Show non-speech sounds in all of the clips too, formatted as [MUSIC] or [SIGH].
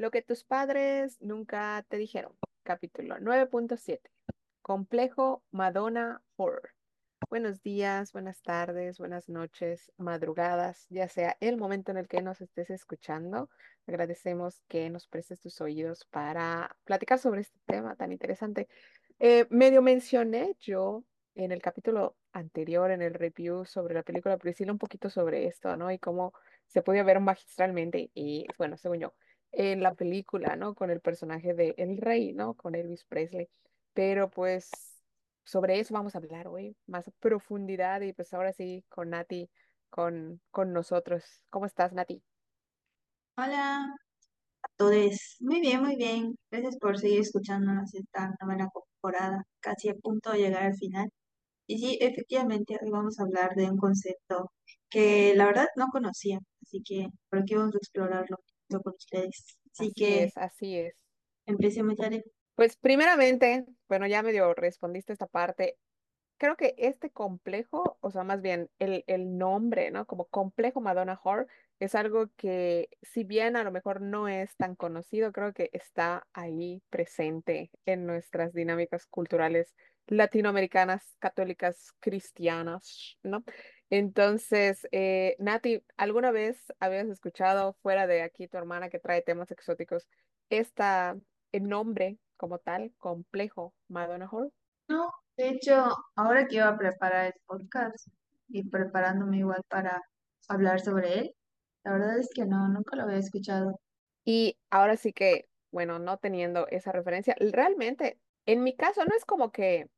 Lo que tus padres nunca te dijeron. Capítulo 9.7. Complejo Madonna Horror. Buenos días, buenas tardes, buenas noches, madrugadas, ya sea el momento en el que nos estés escuchando. Agradecemos que nos prestes tus oídos para platicar sobre este tema tan interesante. Eh, medio mencioné yo en el capítulo anterior, en el review sobre la película Priscila, un poquito sobre esto, ¿no? Y cómo se podía ver magistralmente, y bueno, según yo, en la película, ¿no? Con el personaje de El Rey, ¿no? Con Elvis Presley. Pero pues sobre eso vamos a hablar hoy, más a profundidad, y pues ahora sí, con Nati, con, con nosotros. ¿Cómo estás, Nati? Hola a todos. Muy bien, muy bien. Gracias por seguir escuchándonos esta novena temporada, casi a punto de llegar al final. Y sí, efectivamente, hoy vamos a hablar de un concepto que la verdad no conocía, así que por aquí vamos a explorarlo junto con ustedes. Así Así que es, así es. empecemos. Pues primeramente, bueno, ya medio respondiste esta parte. creo que este complejo, o sea, más bien el, el nombre, ¿no? Como complejo Madonna Horror, es algo que, si bien a lo mejor no es tan conocido, creo que está ahí presente en nuestras dinámicas culturales latinoamericanas, católicas, cristianas, ¿no? Entonces, eh, Nati, ¿alguna vez habías escuchado fuera de aquí tu hermana que trae temas exóticos, esta, el nombre como tal, complejo Madonna Horror? No, de hecho, ahora que iba a preparar el podcast y preparándome igual para hablar sobre él, la verdad es que no, nunca lo había escuchado. Y ahora sí que, bueno, no teniendo esa referencia, realmente, en mi caso, no es como que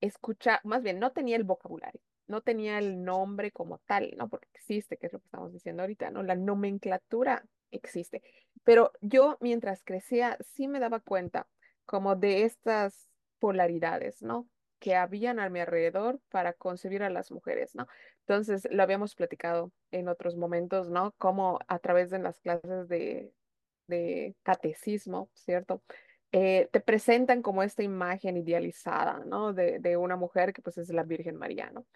escucha, más bien, no tenía el vocabulario, no tenía el nombre como tal, ¿no? Porque existe, que es lo que estamos diciendo ahorita, ¿no? La nomenclatura existe. Pero yo, mientras crecía, sí me daba cuenta como de estas polaridades, ¿no? que habían a mi alrededor para concebir a las mujeres, ¿no? Entonces, lo habíamos platicado en otros momentos, ¿no? Como a través de las clases de, de catecismo, ¿cierto? eh, te presentan como esta imagen idealizada, ¿no? De, de una mujer que pues es la Virgen María, ¿no?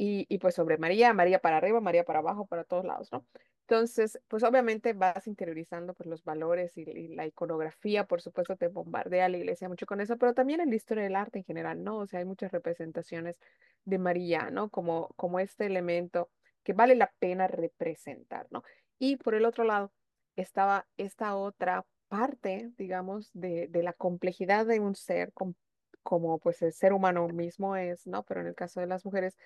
Y, y pues sobre María, María para arriba, María para abajo, para todos lados, ¿no? Entonces, pues obviamente vas interiorizando pues los valores y, y la iconografía, por supuesto, te bombardea la iglesia mucho con eso, pero también en la historia del arte en general, ¿no? O sea, hay muchas representaciones de María, ¿no? Como, como este elemento que vale la pena representar, ¿no? Y por el otro lado estaba esta otra parte, digamos, de, de la complejidad de un ser, com- como pues el ser humano mismo es, ¿no? Pero en el caso de las mujeres,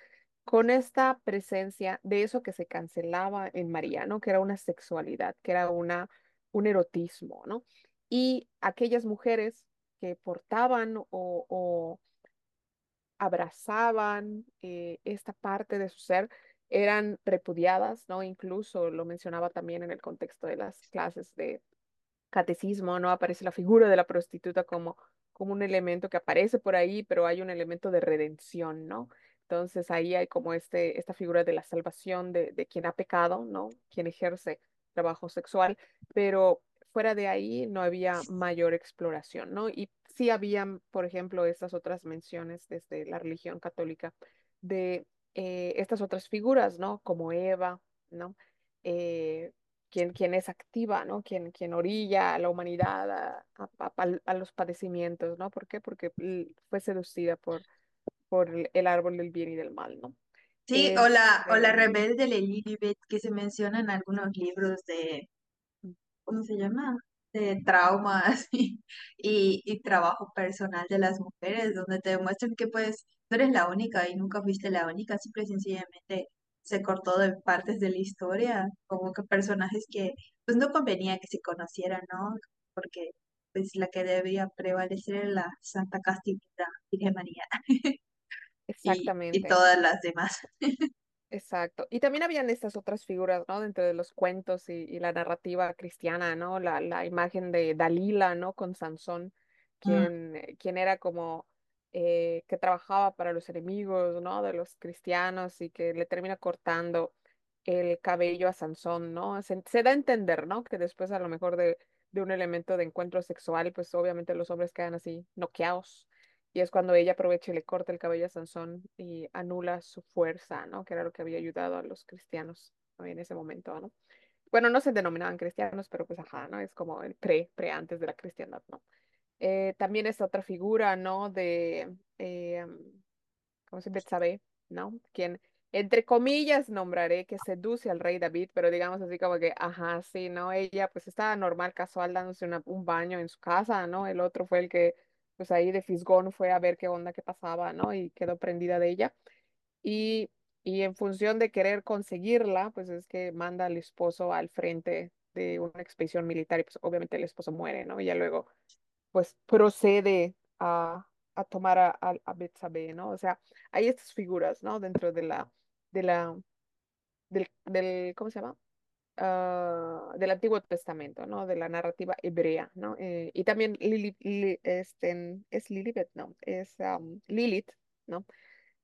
con esta presencia de eso que se cancelaba en María, ¿no? Que era una sexualidad, que era una, un erotismo, ¿no? Y aquellas mujeres que portaban o, o abrazaban eh, esta parte de su ser eran repudiadas, ¿no? Incluso lo mencionaba también en el contexto de las clases de catecismo, ¿no? Aparece la figura de la prostituta como, como un elemento que aparece por ahí, pero hay un elemento de redención, ¿no? Entonces ahí hay como este, esta figura de la salvación de, quien ha pecado, ¿no? Quien ejerce trabajo sexual, pero fuera de ahí no había mayor exploración, ¿no? Y sí habían, por ejemplo, estas otras menciones desde la religión católica de eh, estas otras figuras, ¿no? Como Eva, ¿no? Eh, quien, es activa, ¿no? Quien, quien orilla a la humanidad a, a- los padecimientos, ¿no? ¿Por qué? Porque fue seducida por, por el el árbol del bien y del mal, ¿no? Sí, o la, o la rebelde de Lilibet que se menciona en algunos libros de, ¿cómo se llama? De traumas [LAUGHS] y, y, y trabajo personal de las mujeres, donde te demuestran que pues no eres la única y nunca fuiste la única, simple y sencillamente se cortó de partes de la historia, como que personajes que pues no convenía que se conocieran, ¿no? Porque pues la que debía prevalecer era la Santa Castillita Virgen María [LAUGHS] y, y exactamente. todas las demás. [LAUGHS] Exacto. Y también habían estas otras figuras, ¿no? Dentro de los cuentos y, y la narrativa cristiana, ¿no? La, la imagen de Dalila, ¿no? Con Sansón, quien, eh, quien era como eh, que trabajaba para los enemigos, ¿no? De los cristianos y que le termina cortando el cabello a Sansón, ¿no? Se, se da a entender, ¿no? Que después a lo mejor de, de un elemento de encuentro sexual, pues obviamente los hombres quedan así noqueados y es cuando ella aprovecha y le corta el cabello a Sansón y anula su fuerza, ¿no? Que era lo que había ayudado a los cristianos ¿no? en ese momento, ¿no? bueno, no se denominaban cristianos, pero pues ajá, ¿no? Es como el pre, pre antes de la cristiandad, ¿no? Eh, también es otra figura, ¿no? De, eh, ¿cómo se Betsabé, ¿no? Quien, entre comillas, nombraré que seduce al rey David, pero digamos así como que, ajá, sí, ¿no? Ella pues estaba normal, casual, dándose un baño en su casa, ¿no? El otro fue el que, pues ahí de fisgón fue a ver qué onda, qué pasaba, ¿no? Y quedó prendida de ella. Y, y en función de querer conseguirla, pues es que manda al esposo al frente de una expedición militar y pues obviamente el esposo muere, ¿no? Y ya luego pues procede a, a tomar a, a, a Betsabé, ¿no? O sea, hay estas figuras, ¿no? Dentro de la, de la, del, del, ¿cómo se llama? Ah, del Antiguo Testamento, ¿no? De la narrativa hebrea, ¿no? Eh, y también Lili, Li- este, es Lilibet, no, es am, Lilith, ¿no?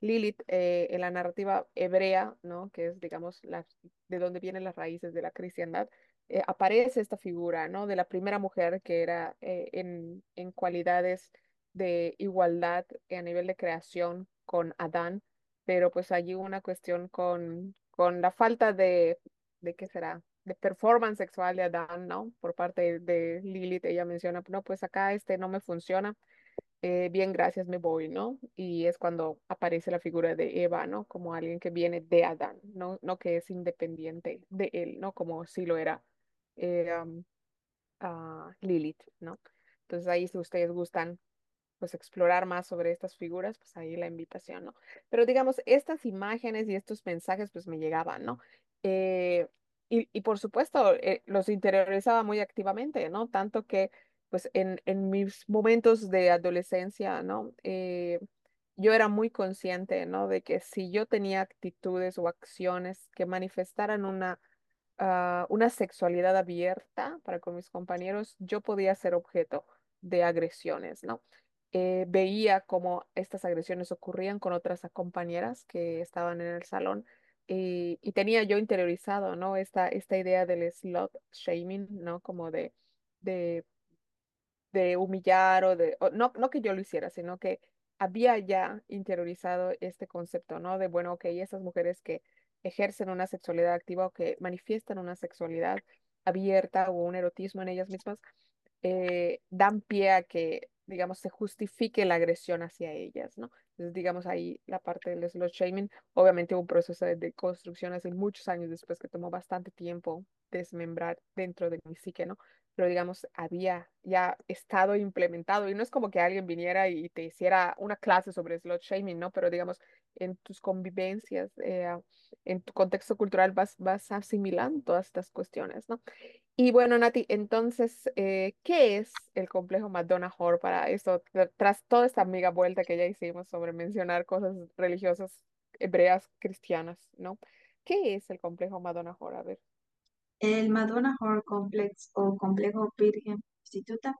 Lilith, eh, en la narrativa hebrea, ¿no? Que es, digamos, la, de donde vienen las raíces de la cristiandad, eh, aparece esta figura, ¿no? De la primera mujer que era en, en cualidades de igualdad a nivel de creación con Adán, pero pues allí una cuestión con, con la falta de, ¿de qué será? de performance sexual de Adán, ¿no? Por parte de Lilith, ella menciona, no, pues acá este no me funciona eh, bien, gracias, me voy, ¿no? Y es cuando aparece la figura de Eva, ¿no? Como alguien que viene de Adán, ¿no? No que es independiente de él, ¿no? Como si lo era eh, um, ah, Lilith, ¿no? Entonces ahí si ustedes gustan pues explorar más sobre estas figuras, pues ahí la invitación, ¿no? Pero digamos, estas imágenes y estos mensajes pues me llegaban, ¿no? Eh, y, y por supuesto, eh, los interiorizaba muy activamente, ¿no? Tanto que pues en, en mis momentos de adolescencia, ¿no? Eh, yo era muy consciente, ¿no? De que si yo tenía actitudes o acciones que manifestaran una ah, una sexualidad abierta para con mis compañeros, yo podía ser objeto de agresiones, ¿no? Veía cómo estas agresiones ocurrían con otras compañeras que estaban en el salón y, tenía yo interiorizado, ¿no? Esta, esta idea del slut shaming, ¿no? Como de, de de humillar o de, no, no que yo lo hiciera, sino que había ya interiorizado este concepto, ¿no? De, bueno, ok, esas mujeres que ejercen una sexualidad activa o que manifiestan una sexualidad abierta o un erotismo en ellas mismas, eh, dan pie a que, digamos, se justifique la agresión hacia ellas, ¿no? Entonces, digamos, ahí la parte del slut shaming, obviamente un proceso de, construcción hace muchos años después que tomó bastante tiempo desmembrar dentro de mi psique, ¿no? pero digamos, había ya estado implementado y no es como que alguien viniera y te hiciera una clase sobre slut shaming, ¿no? Pero digamos, en tus convivencias, eh, en tu contexto cultural vas, vas asimilando todas estas cuestiones, ¿no? Y bueno, Nati, entonces, eh, ¿qué es el complejo Madonna Whore para esto? Tra- Tras toda esta amiga vuelta que ya hicimos sobre mencionar cosas religiosas hebreas cristianas, ¿no? ¿Qué es el complejo Madonna Whore? A ver. El Madonna Horror Complex o complejo virgen prostituta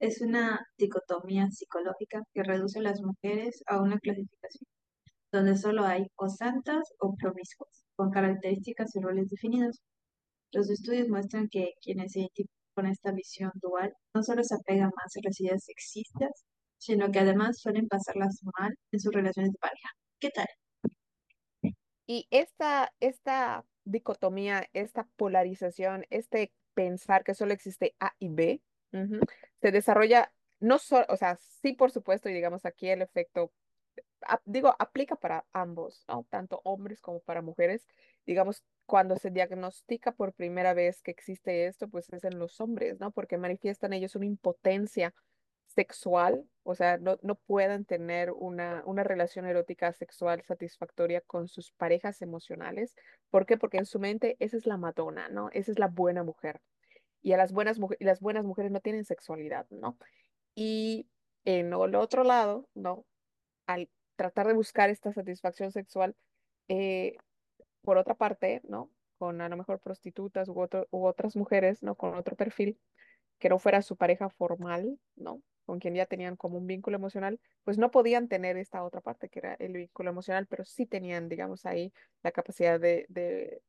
es una dicotomía psicológica que reduce a las mujeres a una clasificación donde solo hay o santas o promiscuas, con características y roles definidos. Los estudios muestran que quienes se identifican con esta visión dual no solo se apegan más a las ideas sexistas, sino que además suelen pasarlas mal en sus relaciones de pareja. ¿Qué tal? Y esta, esta dicotomía, esta polarización, este pensar que solo existe A y B, se desarrolla no solo, o sea, sí, por supuesto, y digamos aquí el efecto, ap- digo, aplica para ambos, ¿no? Tanto hombres como para mujeres. Digamos, cuando se diagnostica por primera vez que existe esto, pues es en los hombres, ¿no? Porque manifiestan ellos una impotencia sexual, o sea, no, no puedan tener una, una relación erótica sexual satisfactoria con sus parejas emocionales. ¿Por qué? Porque en su mente esa es la Madonna, ¿no? Esa es la buena mujer. Y a las buenas, y las buenas mujeres no tienen sexualidad, ¿no? Y en el otro lado, ¿no? Al tratar de buscar esta satisfacción sexual, eh, por otra parte, ¿no? Con a lo mejor prostitutas u, otras mujeres, ¿no? Con otro perfil que no fuera su pareja formal, ¿no? Con quien ya tenían como un vínculo emocional, pues no podían tener esta otra parte que era el vínculo emocional, pero sí tenían, digamos, ahí la capacidad de, de,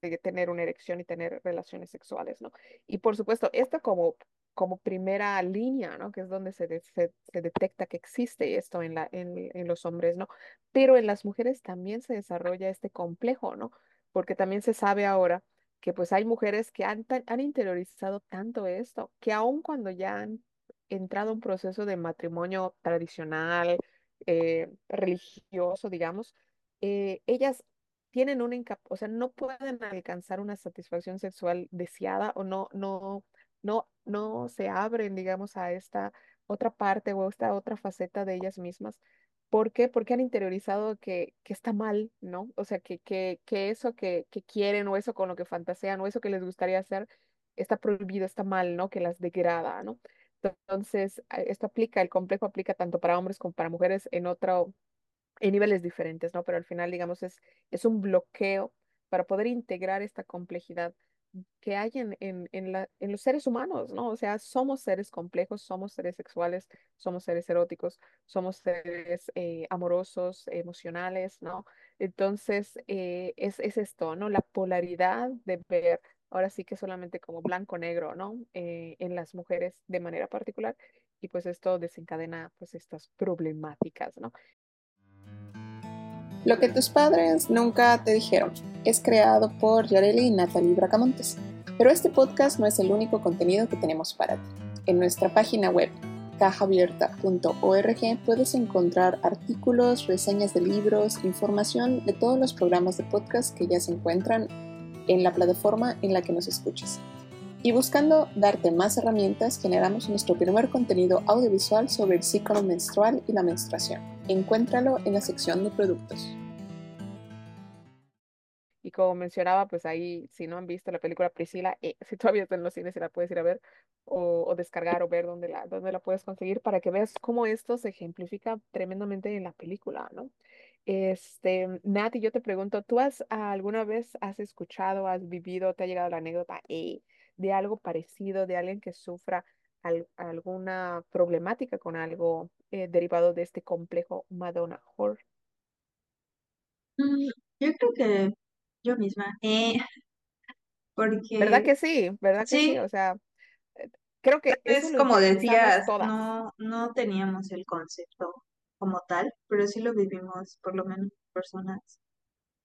de tener una erección y tener relaciones sexuales, ¿no? Y por supuesto, esto como, como primera línea, ¿no? Que es donde se, se, detecta que existe esto en la, en, los hombres, ¿no? Pero en las mujeres también se desarrolla este complejo, ¿no? Porque también se sabe ahora que pues hay mujeres que han, han interiorizado tanto esto, que aun cuando ya han entrado a un proceso de matrimonio tradicional, eh, religioso, digamos, eh, ellas tienen una incapacidad, o sea, no pueden alcanzar una satisfacción sexual deseada o no, no, no, no se abren, digamos, a esta otra parte o esta otra faceta de ellas mismas. ¿Por qué? Porque han interiorizado que, que está mal, ¿no? O sea, que, que, que eso que, que quieren o eso con lo que fantasean o eso que les gustaría hacer está prohibido, está mal, ¿no? Que las degrada, ¿no? Entonces, esto aplica, el complejo aplica tanto para hombres como para mujeres en otro, en niveles diferentes, ¿no? Pero al final, digamos, es, es un bloqueo para poder integrar esta complejidad que hay en, en, la, en los seres humanos, ¿no? O sea, somos seres complejos, somos seres sexuales, somos seres eróticos, somos seres eh, amorosos, emocionales, ¿no? Entonces, eh, es, es esto, ¿no? La polaridad de ver, ahora sí que solamente como blanco-negro, ¿no? Eh, en las mujeres de manera particular. Y pues esto desencadena pues estas problemáticas, ¿no? Lo que tus padres nunca te dijeron es creado por Yareli y Natalie Bracamontes. Pero este podcast no es el único contenido que tenemos para ti. En nuestra página web cajaabierta.org puedes encontrar artículos, reseñas de libros, información de todos los programas de podcast que ya se encuentran en la plataforma en la que nos escuches. Y buscando darte más herramientas, generamos nuestro primer contenido audiovisual sobre el ciclo menstrual y la menstruación. Encuéntralo en la sección de productos. Y como mencionaba, pues ahí, si no han visto la película Priscila, eh, [LAUGHS] si todavía está en los cines, si la puedes ir a ver o, o descargar o ver dónde la, dónde la puedes conseguir para que veas cómo esto se ejemplifica tremendamente en la película, ¿no? Este, Nati, yo te pregunto, ¿tú has alguna vez has escuchado, has vivido, te ha llegado la anécdota eh, de algo parecido, de alguien que sufra al- alguna problemática con algo eh, derivado de este complejo Madonna Horror? Mm, yo creo que yo misma, eh, ¿Verdad porque que sí? ¿Verdad que sí? sí, O sea, eh, creo que es lo como decías, todas. no, no teníamos el concepto como tal, pero sí lo vivimos, por lo menos personas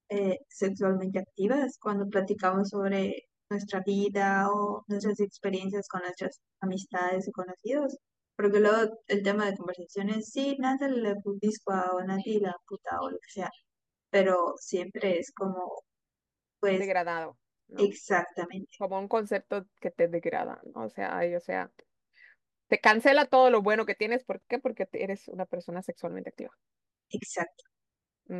eh, sexualmente activas, cuando platicamos sobre nuestra vida o nuestras experiencias con nuestras amistades o conocidos. Porque luego el tema de conversación es, sí, Natalie la putiscua o Nati la puta o lo que sea, pero siempre es como, pues, degradado, ¿no? exactamente, Como un concepto que te degrada, ¿no? O sea, ay, o sea, te cancela todo lo bueno que tienes. ¿Por qué? Porque eres una persona sexualmente activa. exacto.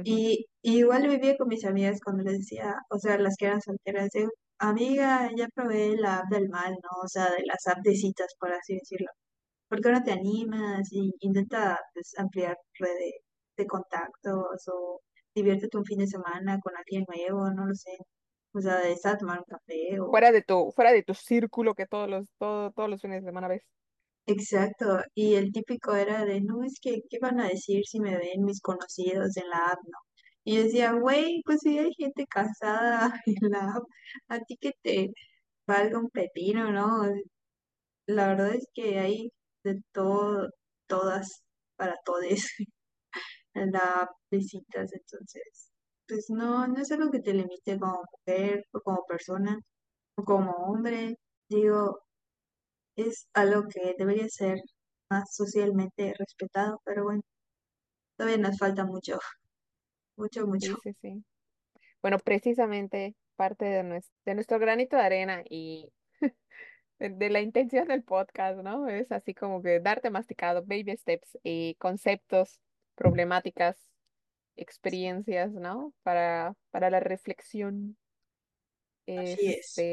Y, y igual vivía con mis amigas cuando les decía, o sea, las que eran solteras, de, amiga, ya probé la app del mal, ¿no? O sea, de las app de citas, por así decirlo. ¿Por qué no te animas y intenta pues, ampliar red de, de contactos o diviértete un fin de semana con alguien nuevo, no lo sé. O sea, de estar a tomar un café o... Fuera de tu, fuera de tu círculo que todos los, todo- todos los fines de semana ves. Exacto. Y el típico era de, no, es que, ¿qué van a decir si me ven mis conocidos en la app, no? Y decía, güey, pues si hay gente casada [LAUGHS] en la app, a ti que te valga un pepino, ¿no? La verdad es que hay de todo, todas, para todes. [LAUGHS] en la app de entonces, pues no, no es algo que te limite como mujer o como persona o como hombre, digo, es algo que debería ser más socialmente respetado, pero bueno, todavía nos falta mucho, mucho, mucho. Sí, sí, sí. Bueno, precisamente parte de nuestro, de nuestro granito de arena y [LAUGHS] de, de la intención del podcast, ¿no? Es así como que darte masticado, baby steps y conceptos, problemáticas, experiencias, ¿no? Para, para la reflexión. Así es.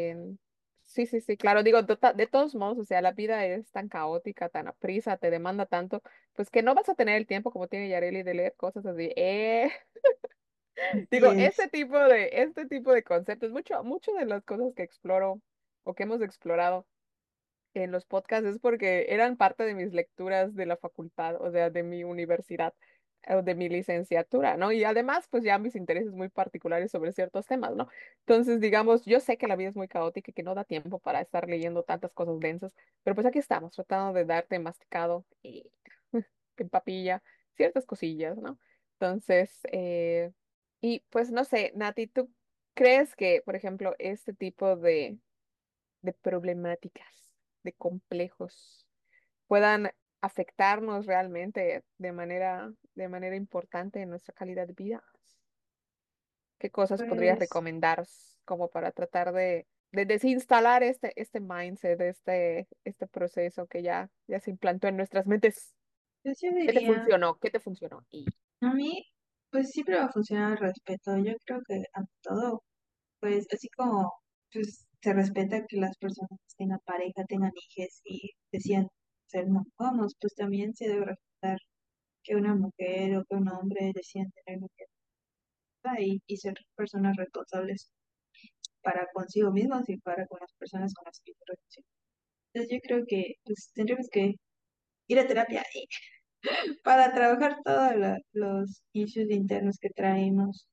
Sí, sí, sí, claro, digo, de todos modos, o sea, la vida es tan caótica, tan aprisa, te demanda tanto, pues que no vas a tener el tiempo como tiene Yareli de leer cosas así. Eh, [LAUGHS] digo, es. este tipo de, este tipo de conceptos, mucho, mucho de las cosas que exploro o que hemos explorado en los podcasts es porque eran parte de mis lecturas de la facultad, o sea, de mi universidad de mi licenciatura, ¿no? Y además, pues ya mis intereses muy particulares sobre ciertos temas, ¿no? Entonces, digamos, yo sé que la vida es muy caótica y que no da tiempo para estar leyendo tantas cosas densas, pero pues aquí estamos, tratando de darte masticado [LAUGHS] en papilla ciertas cosillas, ¿no? Entonces, eh, y pues no sé, Nati, ¿tú crees que, por ejemplo, este tipo de, de problemáticas, de complejos, puedan afectarnos realmente de manera, de manera importante en nuestra calidad de vida? ¿Qué cosas podrías Pues, recomendar como para tratar de, de desinstalar este, este mindset, este, este proceso que ya, ya se implantó en nuestras mentes? yo ¿Qué te diría, funcionó? ¿Qué te funcionó? Y a mí, pues siempre va a funcionar el respeto. Yo creo que ante todo, pues así como pues, se respeta que las personas tengan pareja, tengan hijos y decían ser monógamos, pues también se debe respetar que una mujer o que un hombre decían tener mujer y, y ser personas responsables para consigo mismos y para con las personas con las que relacionan. Entonces yo creo que pues tendríamos que ir a terapia y [LAUGHS] para trabajar todos los issues internos que traemos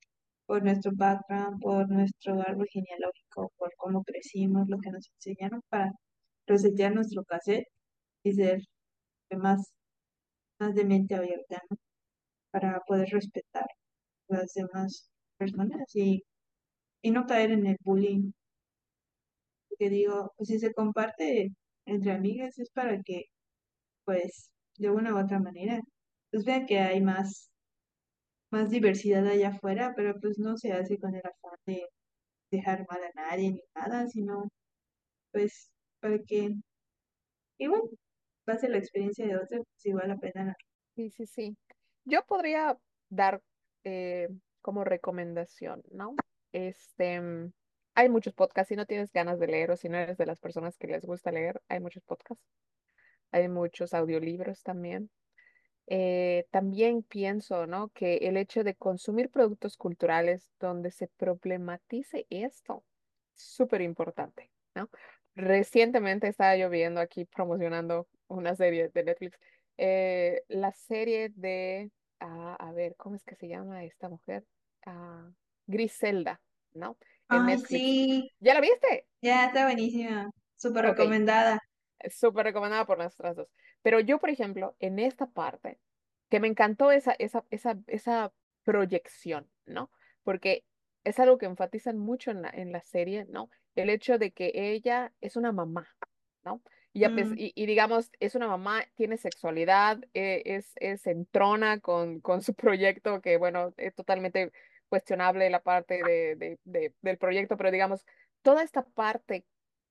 por nuestro background, por nuestro árbol genealógico, por cómo crecimos, lo que nos enseñaron para resetear nuestro cassette y ser más, más de mente abierta. Para poder respetar las demás personas y, y no caer en el bullying. Que digo, pues si se comparte entre amigas es para que, pues, de una u otra manera, pues vean que hay más más diversidad allá afuera, pero pues no se hace con el afán de dejar mal a nadie ni nada, sino pues para que igual pase la experiencia de otros, pues igual aprendan a... sí, sí, sí. Yo podría dar eh, como recomendación, ¿no? Este, mm, hay muchos podcasts, si no tienes ganas de leer o si no eres de las personas que les gusta leer, hay muchos podcasts, hay muchos audiolibros también. Eh, también pienso, ¿no? que el hecho de consumir productos culturales donde se problematice esto es súper importante, ¿no? Recientemente estaba yo viendo aquí promocionando una serie de Netflix, eh, la serie de, ah, a ver, ¿cómo es que se llama esta mujer? Ah, Griselda, ¿no? En Ay, Netflix. sí, ¿Ya la viste? ya está buenísima, súper Ok, recomendada. es súper recomendada por nuestras dos. Pero yo, por ejemplo, en esta parte, que me encantó esa, esa, esa, esa proyección, ¿no? Porque es algo que enfatizan mucho en la, en la serie, ¿no? El hecho de que ella es una mamá, ¿no? Y, a pes- Mm, y, y digamos, es una mamá, tiene sexualidad, eh, es, es entrona con, con su proyecto, que bueno, es totalmente cuestionable la parte de, de, de- del proyecto, pero digamos, toda esta parte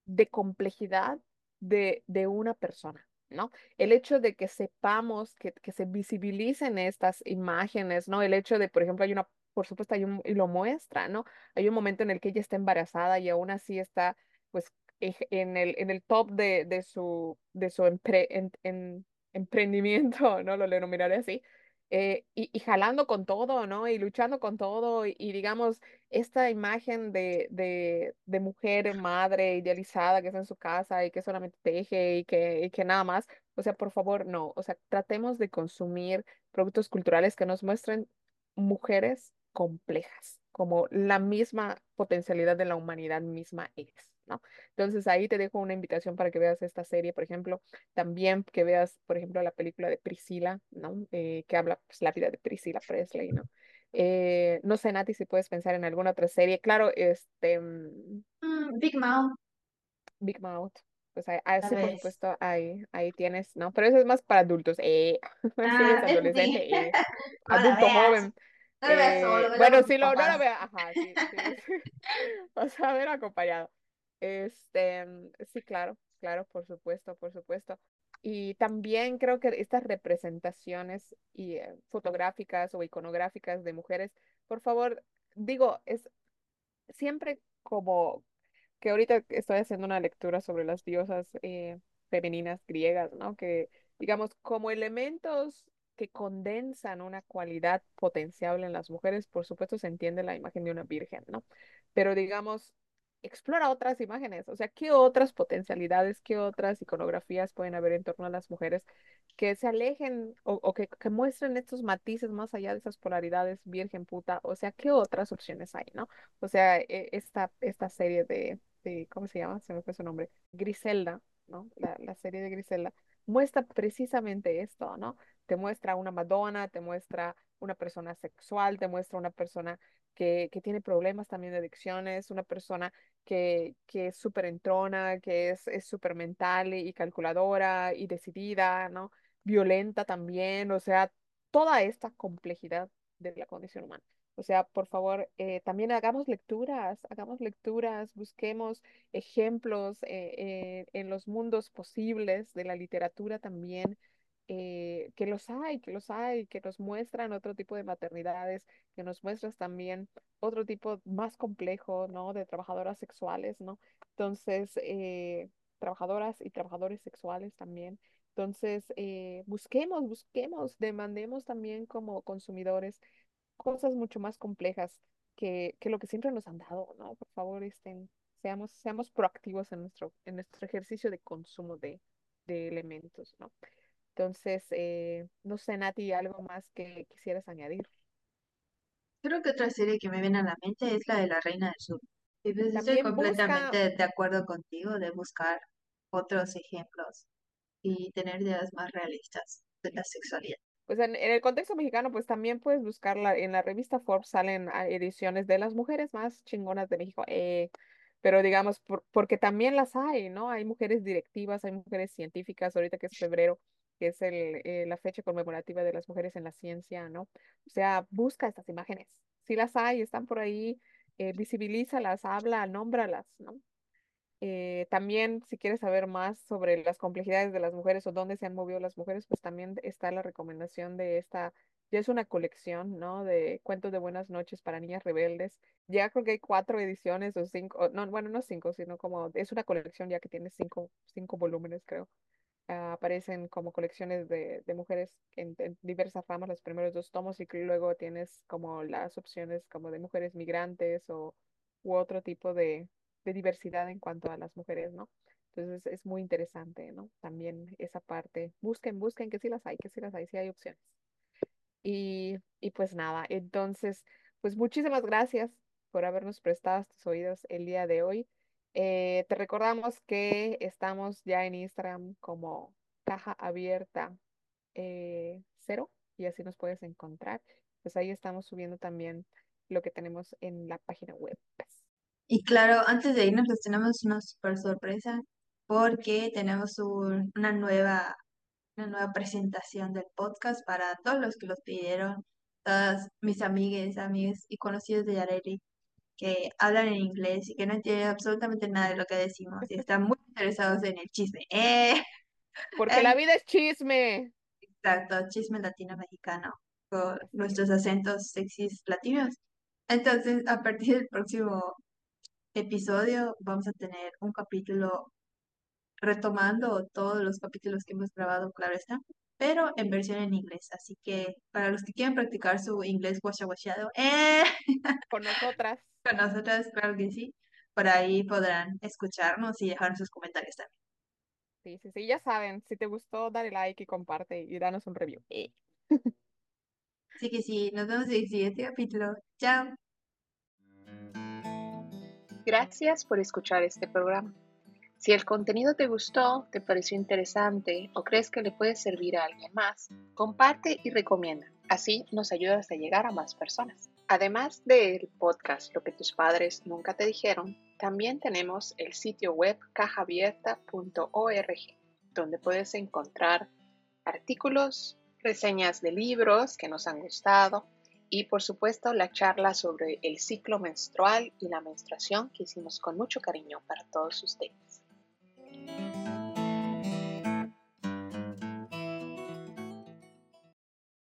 de complejidad de, de una persona, ¿no? El hecho de que sepamos, que, que se visibilicen estas imágenes, ¿no? El hecho de, por ejemplo, hay una, por supuesto, hay un, y lo muestra, ¿no? Hay un momento en el que ella está embarazada y aún así está, pues, en el, en el top de, de su, de su empre- en- en- emprendimiento, [LAUGHS] ¿no? Lo denominaré así. eh, y, y jalando con todo, ¿no? Y luchando con todo, y, y digamos, esta imagen de, de, de mujer, madre, idealizada, que está en su casa y que solamente teje y que, y que nada más, o sea, por favor, no, o sea, tratemos de consumir productos culturales que nos muestren mujeres complejas, como la misma potencialidad de la humanidad misma es, ¿no? Entonces ahí te dejo una invitación para que veas esta serie, por ejemplo, también que veas, por ejemplo, la película de Priscila, ¿no? Eh, que habla pues, la vida de Priscila Presley, ¿no? Eh, no sé, Nati, si puedes pensar en alguna otra serie. Claro, este, mm, mm, Big Mouth, Big Mouth. Pues ahí, ah, sí, por supuesto, ahí, ahí tienes, ¿no? Pero eso es más para adultos. Eh, [LAUGHS] Ah, es adolescente, sí, eh, [LAUGHS] adulto veas, joven. no la veas solo, bueno, si lo, no lo papás. vea, ajá, sí. [LAUGHS] O sea, ver acompañado. Este, mm, sí, claro, claro, por supuesto, por supuesto. Y también creo que estas representaciones y, eh, fotográficas o iconográficas de mujeres, por favor, digo, es siempre como que ahorita estoy haciendo una lectura sobre las diosas eh, femeninas griegas, ¿no? Que, digamos, como elementos que condensan una cualidad potenciable en las mujeres, por supuesto se entiende la imagen de una virgen, ¿no? Pero, digamos, explora otras imágenes, o sea, ¿qué otras potencialidades, qué otras iconografías pueden haber en torno a las mujeres que se alejen o, que, que muestren estos matices más allá de esas polaridades, virgen puta, o sea, ¿qué otras opciones hay, ¿no? O sea, e- esta, esta serie de, de, ¿cómo se llama? Se me fue su nombre. Griselda, ¿no? La, la serie de Griselda muestra precisamente esto, ¿no? Te muestra una Madonna, te muestra una persona sexual, te muestra una persona que, tiene problemas también de adicciones, una persona que, que es súper entrona, que es súper mental y calculadora y decidida, ¿no? Violenta también, o sea, toda esta complejidad de la condición humana. O sea, por favor, eh, también hagamos lecturas, hagamos lecturas, busquemos ejemplos eh, eh, en los mundos posibles de la literatura también, que los hay, que los hay, que nos muestran otro tipo de maternidades, que nos muestran también otro tipo más complejo, ¿no? De trabajadoras sexuales, ¿no? Entonces, trabajadoras y trabajadores sexuales también. Entonces, busquemos, busquemos, demandemos también como consumidores cosas mucho más complejas que, que lo que siempre nos han dado, ¿no? Por favor, estén, seamos, seamos proactivos en nuestro, en nuestro ejercicio de consumo de, de elementos, ¿no? Entonces, eh, no sé, Nati, algo más que quisieras añadir. Creo que otra serie que me viene a la mente es la de La Reina del Sur. Y pues estoy También busca, completamente de acuerdo contigo de buscar otros ejemplos y tener ideas más realistas de la sexualidad. pues en, en el contexto mexicano, pues también puedes buscarla. En la revista Forbes salen ah, ediciones de las mujeres más chingonas de México. eh, pero digamos, por- porque también las hay, ¿no? Hay mujeres directivas, hay mujeres científicas, ahorita que es febrero, que es el, eh, la fecha conmemorativa de las mujeres en la ciencia, ¿no? O sea, busca estas imágenes. Si las hay, están por ahí, eh, visibilízalas, habla, nómbralas, ¿no? Eh, también, si quieres saber más sobre las complejidades de las mujeres o dónde se han movido las mujeres, pues también está la recomendación de esta, ya es una colección, ¿no? De cuentos de buenas noches para niñas rebeldes. Ya creo que hay cuatro ediciones o cinco, no, bueno, no cinco, sino como, es una colección ya que tiene cinco, cinco volúmenes, creo. Ah, aparecen como colecciones de, de mujeres en, en diversas ramas, los primeros dos tomos, y luego tienes como las opciones como de mujeres migrantes o u otro tipo de, de diversidad en cuanto a las mujeres, ¿no? Entonces es muy interesante, ¿no? También esa parte. Busquen, busquen que sí las hay, que sí las hay, sí hay opciones. Y, y pues nada, entonces, pues muchísimas gracias por habernos prestado tus oídos el día de hoy. Eh, te recordamos que estamos ya en Instagram como caja abierta eh, cero y así nos puedes encontrar. Pues ahí estamos subiendo también lo que tenemos en la página web. Y claro, antes de irnos, les tenemos una super sorpresa porque tenemos un- una nueva, una nueva presentación del podcast para todos los que los pidieron, todas mis amigas, amigas y conocidos de Yareli que hablan en inglés y que no entienden absolutamente nada de lo que decimos y están muy interesados en el chisme. ¡Eh! [LAUGHS] Porque la vida es chisme. Exacto, chisme latino mexicano con nuestros acentos sexys latinos. Entonces, a partir del próximo episodio vamos a tener un capítulo retomando todos los capítulos que hemos grabado, claro está, pero en versión en inglés. Así que para los que quieran practicar su inglés guachaguacheado, ¡eh! Con nosotras. Con nosotras, claro que sí, por ahí podrán escucharnos y dejar sus comentarios también. Sí, sí, sí, ya saben, si te gustó, dale like y comparte y danos un review. Eh. Así que sí, nos vemos en el siguiente capítulo. Chao. Gracias por escuchar este programa. Si el contenido te gustó, te pareció interesante o crees que le puede servir a alguien más, comparte y recomienda. Así nos ayudas a llegar a más personas. Además del podcast Lo que tus padres nunca te dijeron, también tenemos el sitio web cajaabierta.org, donde puedes encontrar artículos, reseñas de libros que nos han gustado y por supuesto la charla sobre el ciclo menstrual y la menstruación que hicimos con mucho cariño para todos ustedes.